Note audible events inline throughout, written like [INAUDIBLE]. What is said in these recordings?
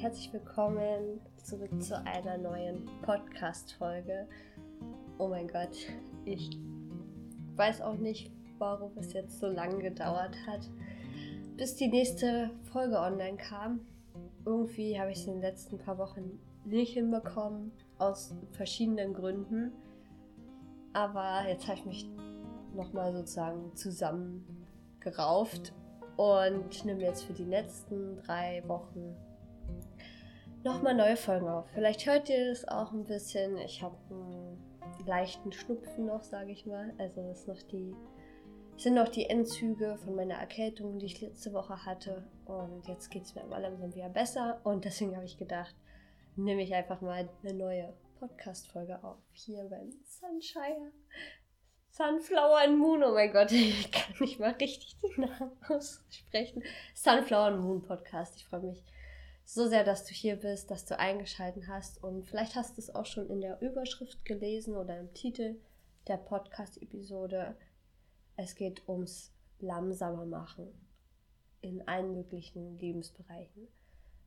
herzlich willkommen zurück zu einer neuen Podcast-Folge. Oh mein Gott, ich weiß auch nicht, warum es jetzt so lange gedauert hat, bis die nächste Folge online kam. Irgendwie habe ich es in den letzten paar Wochen nicht hinbekommen, aus verschiedenen Gründen. Aber jetzt habe ich mich nochmal sozusagen zusammengerauft und nehme jetzt für die letzten drei Wochen nochmal neue Folgen auf. Vielleicht hört ihr es auch ein bisschen. Ich habe einen leichten Schnupfen noch, sage ich mal. Also es sind noch die Endzüge von meiner Erkältung, die ich letzte Woche hatte. Und jetzt geht es mir aber langsam wieder besser. Und deswegen habe ich gedacht, nehme ich einfach mal eine neue Podcast-Folge auf. Hier beim Sunshine. Sunflower and Moon, oh mein Gott, [LAUGHS] ich kann nicht mal richtig den Namen aussprechen. Sunflower and Moon Podcast. Ich freue mich so sehr, dass du hier bist, dass du eingeschaltet hast und vielleicht hast du es auch schon in der Überschrift gelesen oder im Titel der Podcast-Episode. Es geht ums langsamer machen in allen möglichen Lebensbereichen.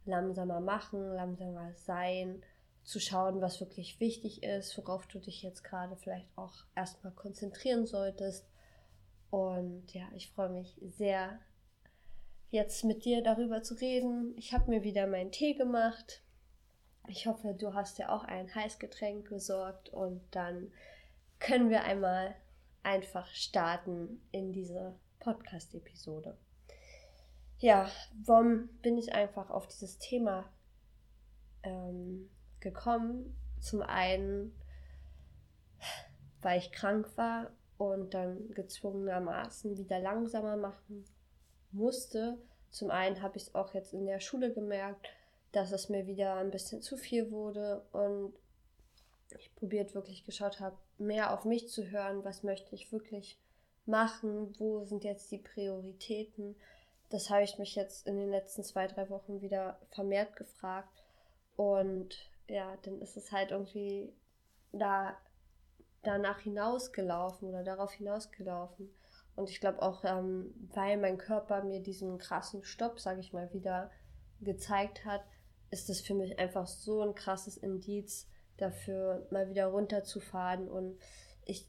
Langsamer machen, langsamer sein, zu schauen, was wirklich wichtig ist, worauf du dich jetzt gerade vielleicht auch erstmal konzentrieren solltest. Und ja, ich freue mich sehr, jetzt mit dir darüber zu reden. Ich habe mir wieder meinen Tee gemacht. Ich hoffe, du hast ja auch ein Heißgetränk besorgt und dann können wir einmal einfach starten in diese Podcast-Episode. Ja, warum bin ich einfach auf dieses Thema ähm, gekommen? Zum einen, weil ich krank war und dann gezwungenermaßen wieder langsamer machen musste. Zum einen habe ich es auch jetzt in der Schule gemerkt, dass es mir wieder ein bisschen zu viel wurde und ich probiert wirklich geschaut habe, mehr auf mich zu hören, was möchte ich wirklich machen, wo sind jetzt die Prioritäten. Das habe ich mich jetzt in den letzten zwei, drei Wochen wieder vermehrt gefragt. Und ja, dann ist es halt irgendwie da danach hinausgelaufen oder darauf hinausgelaufen. Und ich glaube auch, ähm, weil mein Körper mir diesen krassen Stopp, sage ich mal, wieder gezeigt hat, ist es für mich einfach so ein krasses Indiz dafür, mal wieder runterzufahren. Und ich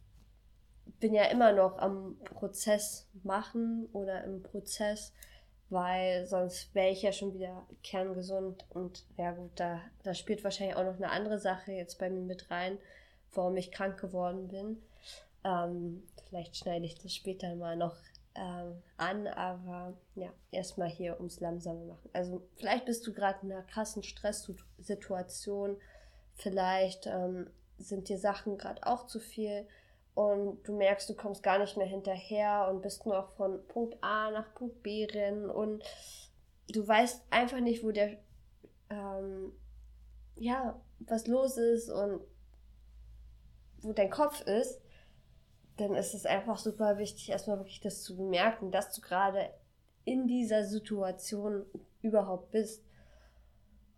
bin ja immer noch am Prozess machen oder im Prozess, weil sonst wäre ich ja schon wieder kerngesund. Und ja gut, da, da spielt wahrscheinlich auch noch eine andere Sache jetzt bei mir mit rein, warum ich krank geworden bin. Ähm, vielleicht schneide ich das später mal noch ähm, an, aber ja, erstmal hier ums langsame machen. Also vielleicht bist du gerade in einer krassen Stresssituation, vielleicht ähm, sind dir Sachen gerade auch zu viel und du merkst, du kommst gar nicht mehr hinterher und bist nur auch von Punkt A nach Punkt B rennen und du weißt einfach nicht, wo der, ähm, ja, was los ist und wo dein Kopf ist dann ist es einfach super wichtig, erstmal wirklich das zu bemerken, dass du gerade in dieser Situation überhaupt bist.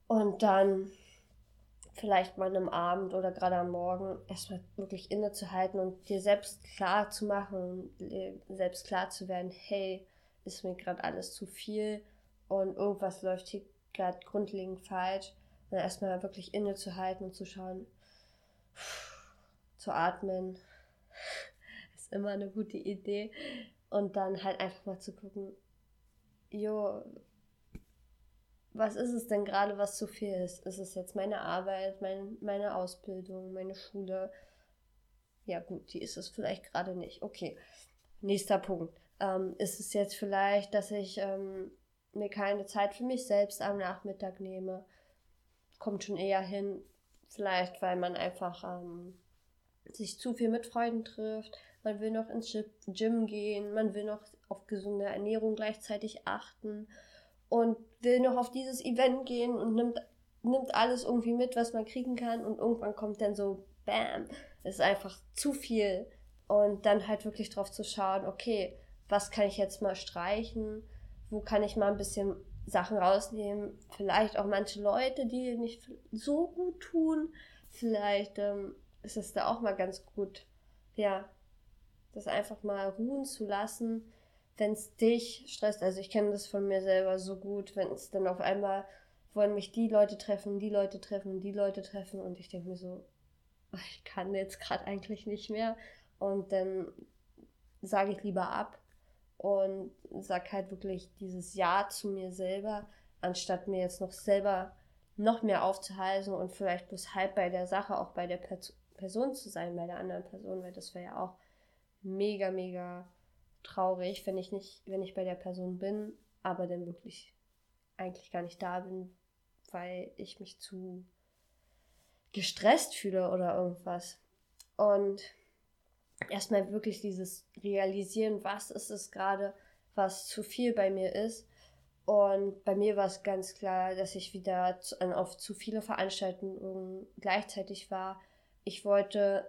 Und dann vielleicht mal am Abend oder gerade am Morgen erstmal wirklich innezuhalten und dir selbst klar zu machen, selbst klar zu werden, hey, ist mir gerade alles zu viel und irgendwas läuft hier gerade grundlegend falsch. Und erstmal wirklich innezuhalten und zu schauen, zu atmen, immer eine gute Idee. Und dann halt einfach mal zu gucken, jo, was ist es denn gerade, was zu viel ist? Ist es jetzt meine Arbeit, mein, meine Ausbildung, meine Schule? Ja, gut, die ist es vielleicht gerade nicht. Okay, nächster Punkt. Ähm, ist es jetzt vielleicht, dass ich ähm, mir keine Zeit für mich selbst am Nachmittag nehme? Kommt schon eher hin, vielleicht weil man einfach ähm, sich zu viel mit Freunden trifft, man will noch ins Gym gehen, man will noch auf gesunde Ernährung gleichzeitig achten und will noch auf dieses Event gehen und nimmt, nimmt alles irgendwie mit, was man kriegen kann und irgendwann kommt dann so, bam, es ist einfach zu viel. Und dann halt wirklich drauf zu schauen, okay, was kann ich jetzt mal streichen, wo kann ich mal ein bisschen Sachen rausnehmen, vielleicht auch manche Leute, die nicht so gut tun, vielleicht ähm, ist es da auch mal ganz gut, ja, das einfach mal ruhen zu lassen, wenn es dich stresst. Also ich kenne das von mir selber so gut, wenn es dann auf einmal wollen mich die Leute treffen, die Leute treffen, die Leute treffen und ich denke mir so, ich kann jetzt gerade eigentlich nicht mehr und dann sage ich lieber ab und sage halt wirklich dieses Ja zu mir selber, anstatt mir jetzt noch selber noch mehr aufzuhalten und vielleicht bloß halb bei der Sache, auch bei der Person zu sein, bei der anderen Person, weil das wäre ja auch mega, mega traurig, wenn ich nicht, wenn ich bei der Person bin, aber dann wirklich eigentlich gar nicht da bin, weil ich mich zu gestresst fühle oder irgendwas. Und erstmal wirklich dieses Realisieren, was ist es gerade, was zu viel bei mir ist. Und bei mir war es ganz klar, dass ich wieder auf zu viele Veranstaltungen gleichzeitig war. Ich wollte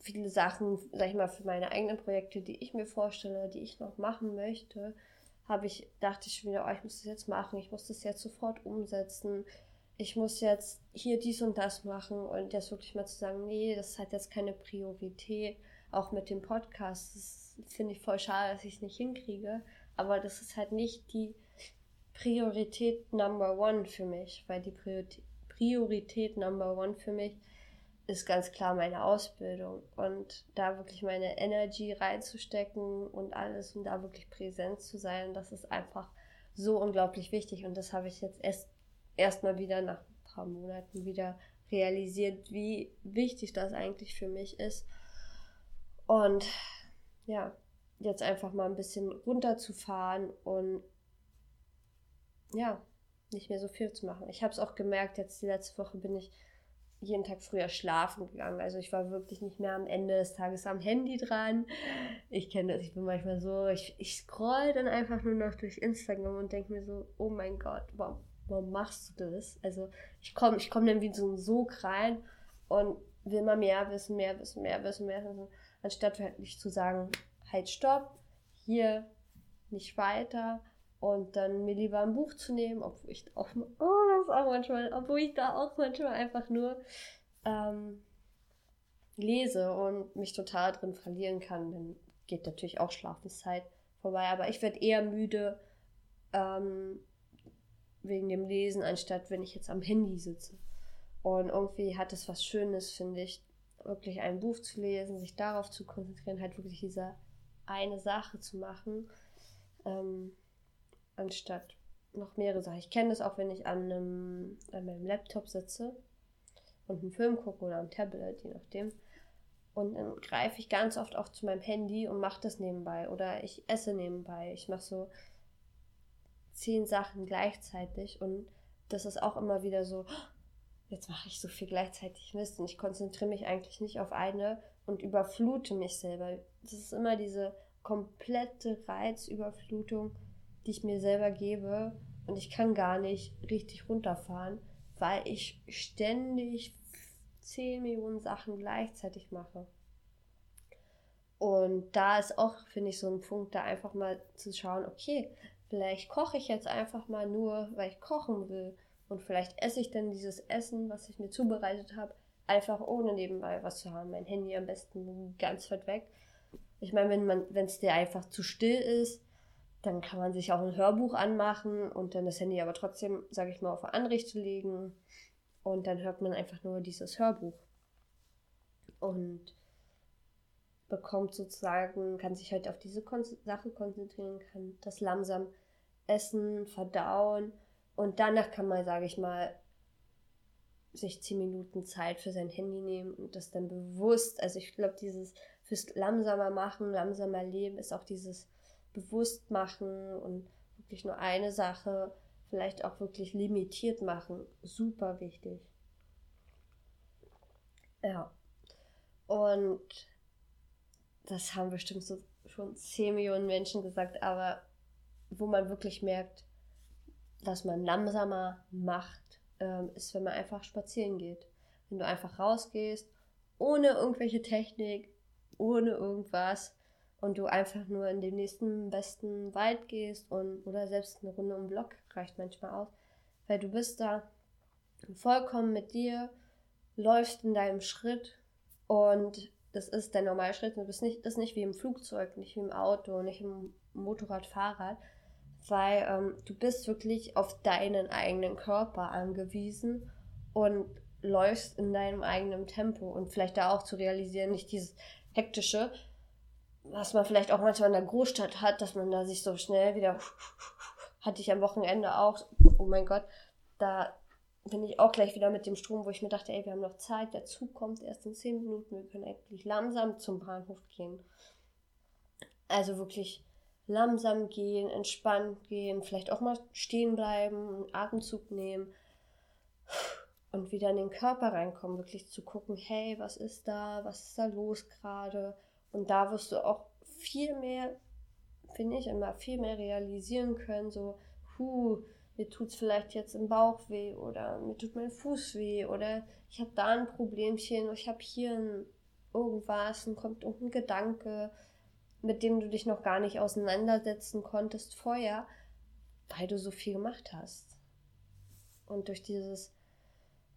viele Sachen, sag ich mal, für meine eigenen Projekte, die ich mir vorstelle, die ich noch machen möchte, habe ich, dachte ich schon wieder, oh, ich muss das jetzt machen, ich muss das jetzt sofort umsetzen, ich muss jetzt hier dies und das machen und jetzt wirklich mal zu sagen, nee, das hat jetzt keine Priorität, auch mit dem Podcast, das finde ich voll schade, dass ich es nicht hinkriege, aber das ist halt nicht die Priorität Number One für mich, weil die Priorität, Priorität Number One für mich ist ganz klar meine Ausbildung. Und da wirklich meine Energy reinzustecken und alles und da wirklich präsent zu sein, das ist einfach so unglaublich wichtig. Und das habe ich jetzt erst erstmal wieder nach ein paar Monaten wieder realisiert, wie wichtig das eigentlich für mich ist. Und ja, jetzt einfach mal ein bisschen runterzufahren und ja, nicht mehr so viel zu machen. Ich habe es auch gemerkt, jetzt die letzte Woche bin ich jeden Tag früher schlafen gegangen. Also ich war wirklich nicht mehr am Ende des Tages am Handy dran. Ich kenne das, ich bin manchmal so, ich, ich scroll dann einfach nur noch durch Instagram und denke mir so, oh mein Gott, warum, warum machst du das? Also ich komme ich komm dann wie so ein Sog rein und will immer mehr wissen, mehr wissen, mehr wissen, mehr wissen, anstatt nicht zu sagen, halt stopp, hier nicht weiter und dann mir lieber ein Buch zu nehmen, obwohl ich auch, oh, das auch manchmal, obwohl ich da auch manchmal einfach nur ähm, lese und mich total drin verlieren kann, dann geht natürlich auch Schlafenszeit vorbei. Aber ich werde eher müde ähm, wegen dem Lesen, anstatt wenn ich jetzt am Handy sitze. Und irgendwie hat es was Schönes, finde ich, wirklich ein Buch zu lesen, sich darauf zu konzentrieren, halt wirklich diese eine Sache zu machen. Ähm, anstatt noch mehrere Sachen. Ich kenne das auch, wenn ich an, einem, an meinem Laptop sitze und einen Film gucke oder am Tablet, je nachdem. Und dann greife ich ganz oft auch zu meinem Handy und mache das nebenbei. Oder ich esse nebenbei. Ich mache so zehn Sachen gleichzeitig. Und das ist auch immer wieder so, jetzt mache ich so viel gleichzeitig Mist. Und ich konzentriere mich eigentlich nicht auf eine und überflute mich selber. Das ist immer diese komplette Reizüberflutung die ich mir selber gebe und ich kann gar nicht richtig runterfahren, weil ich ständig 10 Millionen Sachen gleichzeitig mache. Und da ist auch, finde ich, so ein Punkt, da einfach mal zu schauen, okay, vielleicht koche ich jetzt einfach mal nur, weil ich kochen will. Und vielleicht esse ich dann dieses Essen, was ich mir zubereitet habe, einfach ohne nebenbei was zu haben. Mein Handy am besten ganz weit weg. Ich meine, wenn wenn es dir einfach zu still ist, dann kann man sich auch ein Hörbuch anmachen und dann das Handy aber trotzdem, sage ich mal, auf Anrichte legen. Und dann hört man einfach nur dieses Hörbuch. Und bekommt sozusagen, kann sich halt auf diese Kon Sache konzentrieren, kann das langsam essen, verdauen. Und danach kann man, sage ich mal, sich zehn Minuten Zeit für sein Handy nehmen und das dann bewusst, also ich glaube, dieses fürs langsamer machen, langsamer leben ist auch dieses bewusst machen und wirklich nur eine Sache vielleicht auch wirklich limitiert machen. Super wichtig. Ja. Und das haben bestimmt so schon 10 Millionen Menschen gesagt, aber wo man wirklich merkt, dass man langsamer macht, ähm, ist, wenn man einfach spazieren geht. Wenn du einfach rausgehst, ohne irgendwelche Technik, ohne irgendwas und du einfach nur in den nächsten besten Wald gehst und oder selbst eine Runde um Block reicht manchmal aus, weil du bist da vollkommen mit dir, läufst in deinem Schritt und das ist der normale Schritt. Du bist nicht, das ist nicht wie im Flugzeug, nicht wie im Auto, nicht im Motorrad, Fahrrad, weil ähm, du bist wirklich auf deinen eigenen Körper angewiesen und läufst in deinem eigenen Tempo und vielleicht da auch zu realisieren, nicht dieses hektische, was man vielleicht auch manchmal in der Großstadt hat, dass man da sich so schnell wieder [LAUGHS] hatte ich am Wochenende auch, oh mein Gott, da bin ich auch gleich wieder mit dem Strom, wo ich mir dachte, ey, wir haben noch Zeit, der Zug kommt erst in 10 Minuten, wir können eigentlich langsam zum Bahnhof gehen. Also wirklich langsam gehen, entspannt gehen, vielleicht auch mal stehen bleiben, einen Atemzug nehmen und wieder in den Körper reinkommen, wirklich zu gucken, hey, was ist da, was ist da los gerade? Und da wirst du auch viel mehr, finde ich, immer viel mehr realisieren können, so, huh, mir tut es vielleicht jetzt im Bauch weh oder mir tut mein Fuß weh oder ich habe da ein Problemchen, ich habe hier ein, irgendwas und kommt irgendein Gedanke, mit dem du dich noch gar nicht auseinandersetzen konntest vorher, weil du so viel gemacht hast. Und durch dieses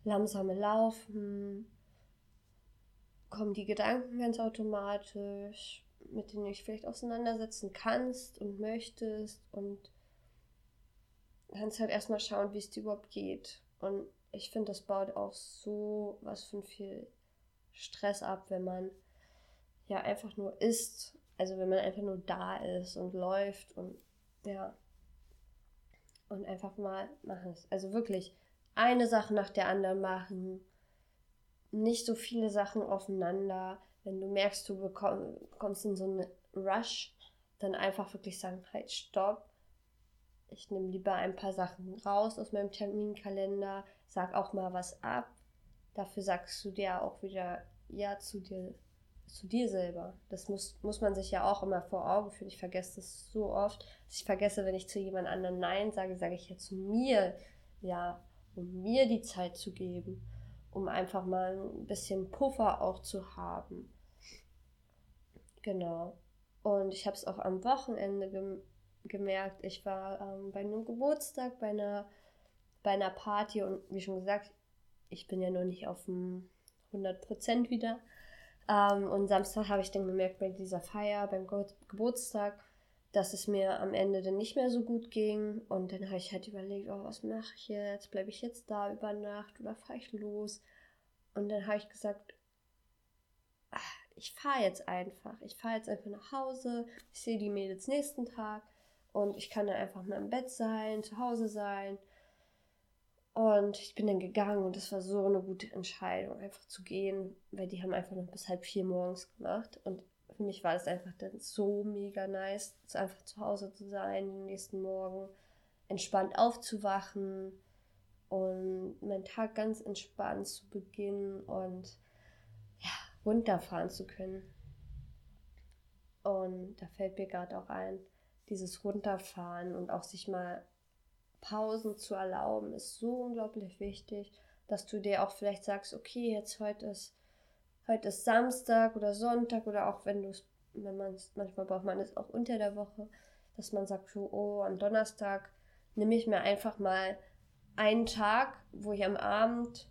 langsame Laufen kommen die Gedanken ganz automatisch, mit denen du dich vielleicht auseinandersetzen kannst und möchtest und kannst halt erstmal schauen, wie es dir überhaupt geht. Und ich finde, das baut auch so was von viel Stress ab, wenn man ja einfach nur isst. Also wenn man einfach nur da ist und läuft und ja. Und einfach mal machen. Also wirklich eine Sache nach der anderen machen. Nicht so viele Sachen aufeinander. Wenn du merkst, du kommst in so einen Rush, dann einfach wirklich sagen, halt, stopp ich nehme lieber ein paar Sachen raus aus meinem Terminkalender, sag auch mal was ab. Dafür sagst du dir auch wieder ja zu dir, zu dir selber. Das muss, muss man sich ja auch immer vor Augen führen. Ich vergesse das so oft, ich vergesse, wenn ich zu jemand anderem Nein sage, sage ich ja zu mir ja, um mir die Zeit zu geben, um einfach mal ein bisschen Puffer auch zu haben. Genau. Und ich habe es auch am Wochenende gemerkt, ich war ähm, bei einem Geburtstag, bei einer, bei einer Party und wie schon gesagt, ich bin ja noch nicht auf dem 100% wieder. Ähm, und Samstag habe ich dann gemerkt bei dieser Feier, beim Ge Geburtstag, dass es mir am Ende dann nicht mehr so gut ging. Und dann habe ich halt überlegt, oh, was mache ich jetzt? Bleibe ich jetzt da über Nacht oder fahre ich los? Und dann habe ich gesagt, ach, ich fahre jetzt einfach. Ich fahre jetzt einfach nach Hause. Ich sehe die Mädels nächsten Tag. Und ich kann dann einfach mal im Bett sein, zu Hause sein. Und ich bin dann gegangen und das war so eine gute Entscheidung, einfach zu gehen, weil die haben einfach noch bis halb vier morgens gemacht. Und für mich war das einfach dann so mega nice, einfach zu Hause zu sein, den nächsten Morgen entspannt aufzuwachen und meinen Tag ganz entspannt zu beginnen und ja, runterfahren zu können. Und da fällt mir gerade auch ein, dieses Runterfahren und auch sich mal Pausen zu erlauben, ist so unglaublich wichtig, dass du dir auch vielleicht sagst, okay, jetzt heute ist, heute ist Samstag oder Sonntag oder auch wenn du es, wenn man es, manchmal braucht man es auch unter der Woche, dass man sagt, so, oh, am Donnerstag nehme ich mir einfach mal einen Tag, wo ich am Abend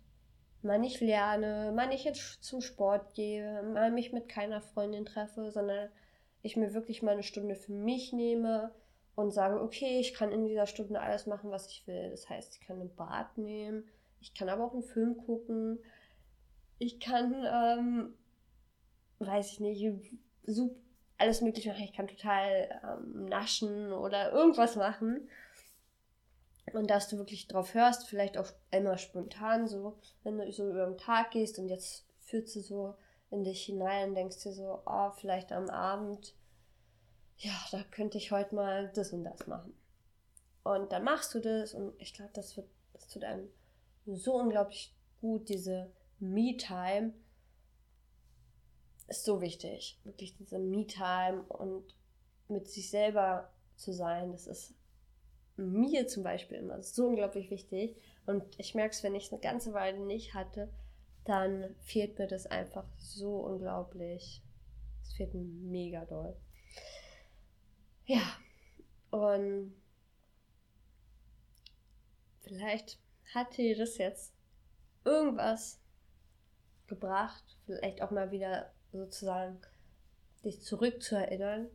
mal nicht lerne, mal nicht jetzt zum Sport gehe, mal mich mit keiner Freundin treffe, sondern ich mir wirklich mal eine Stunde für mich nehme und sage, okay, ich kann in dieser Stunde alles machen, was ich will. Das heißt, ich kann ein Bad nehmen, ich kann aber auch einen Film gucken, ich kann, ähm, weiß ich nicht, super, alles mögliche machen. Ich kann total ähm, naschen oder irgendwas machen. Und dass du wirklich drauf hörst, vielleicht auch immer spontan so, wenn du so über den Tag gehst und jetzt fühlst du so in dich hinein und denkst dir so, oh, vielleicht am Abend, ja, da könnte ich heute mal das und das machen. Und dann machst du das und ich glaube, das wird, das tut einem so unglaublich gut, diese Me-Time ist so wichtig. Wirklich diese Me-Time und mit sich selber zu sein, das ist mir zum Beispiel immer so unglaublich wichtig. Und ich merke es, wenn ich es eine ganze Weile nicht hatte, dann fehlt mir das einfach so unglaublich. Es fehlt mir mega doll. Ja, und vielleicht hat dir das jetzt irgendwas gebracht, vielleicht auch mal wieder sozusagen dich zurückzuerinnern.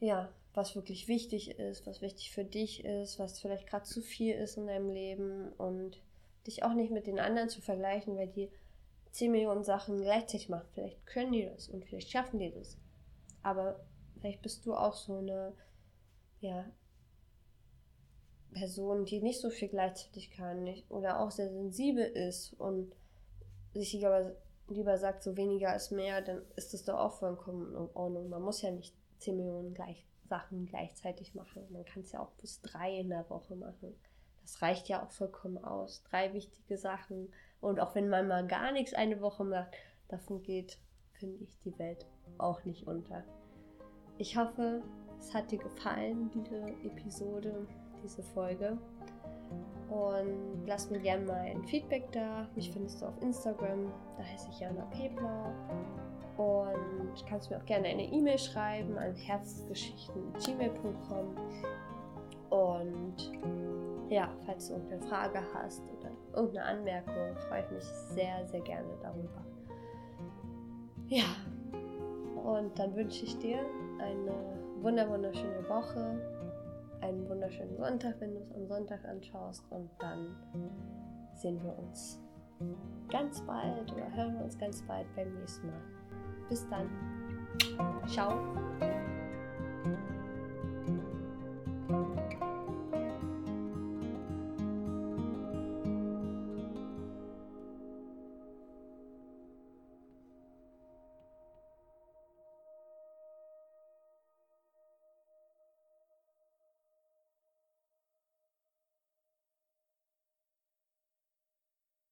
Ja, was wirklich wichtig ist, was wichtig für dich ist, was vielleicht gerade zu viel ist in deinem Leben und dich auch nicht mit den anderen zu vergleichen, weil die 10 Millionen Sachen gleichzeitig machen. Vielleicht können die das und vielleicht schaffen die das. Aber vielleicht bist du auch so eine, ja, Person, die nicht so viel gleichzeitig kann nicht, oder auch sehr sensibel ist und sich aber lieber sagt, so weniger ist mehr, dann ist das doch auch vollkommen in Ordnung. Man muss ja nicht 10 Millionen gleich, Sachen gleichzeitig machen. Man kann es ja auch bis drei in der Woche machen. Das reicht ja auch vollkommen aus. Drei wichtige Sachen. Und auch wenn man mal gar nichts eine Woche macht, davon geht, finde ich, die Welt auch nicht unter. Ich hoffe, es hat dir gefallen, diese Episode, diese Folge. Und lass mir gerne mal ein Feedback da. Mich findest du auf Instagram, da heiße ich Jana Pebler. Und kannst mir auch gerne eine E-Mail schreiben an herzgeschichten.gmail.com. Und ja, falls du irgendeine Frage hast oder irgendeine Anmerkung, freue ich mich sehr, sehr gerne darüber. Ja, und dann wünsche ich dir eine wunderschöne Woche einen wunderschönen Sonntag, wenn du es am Sonntag anschaust. Und dann sehen wir uns ganz bald oder hören wir uns ganz bald beim nächsten Mal. Bis dann. Ciao.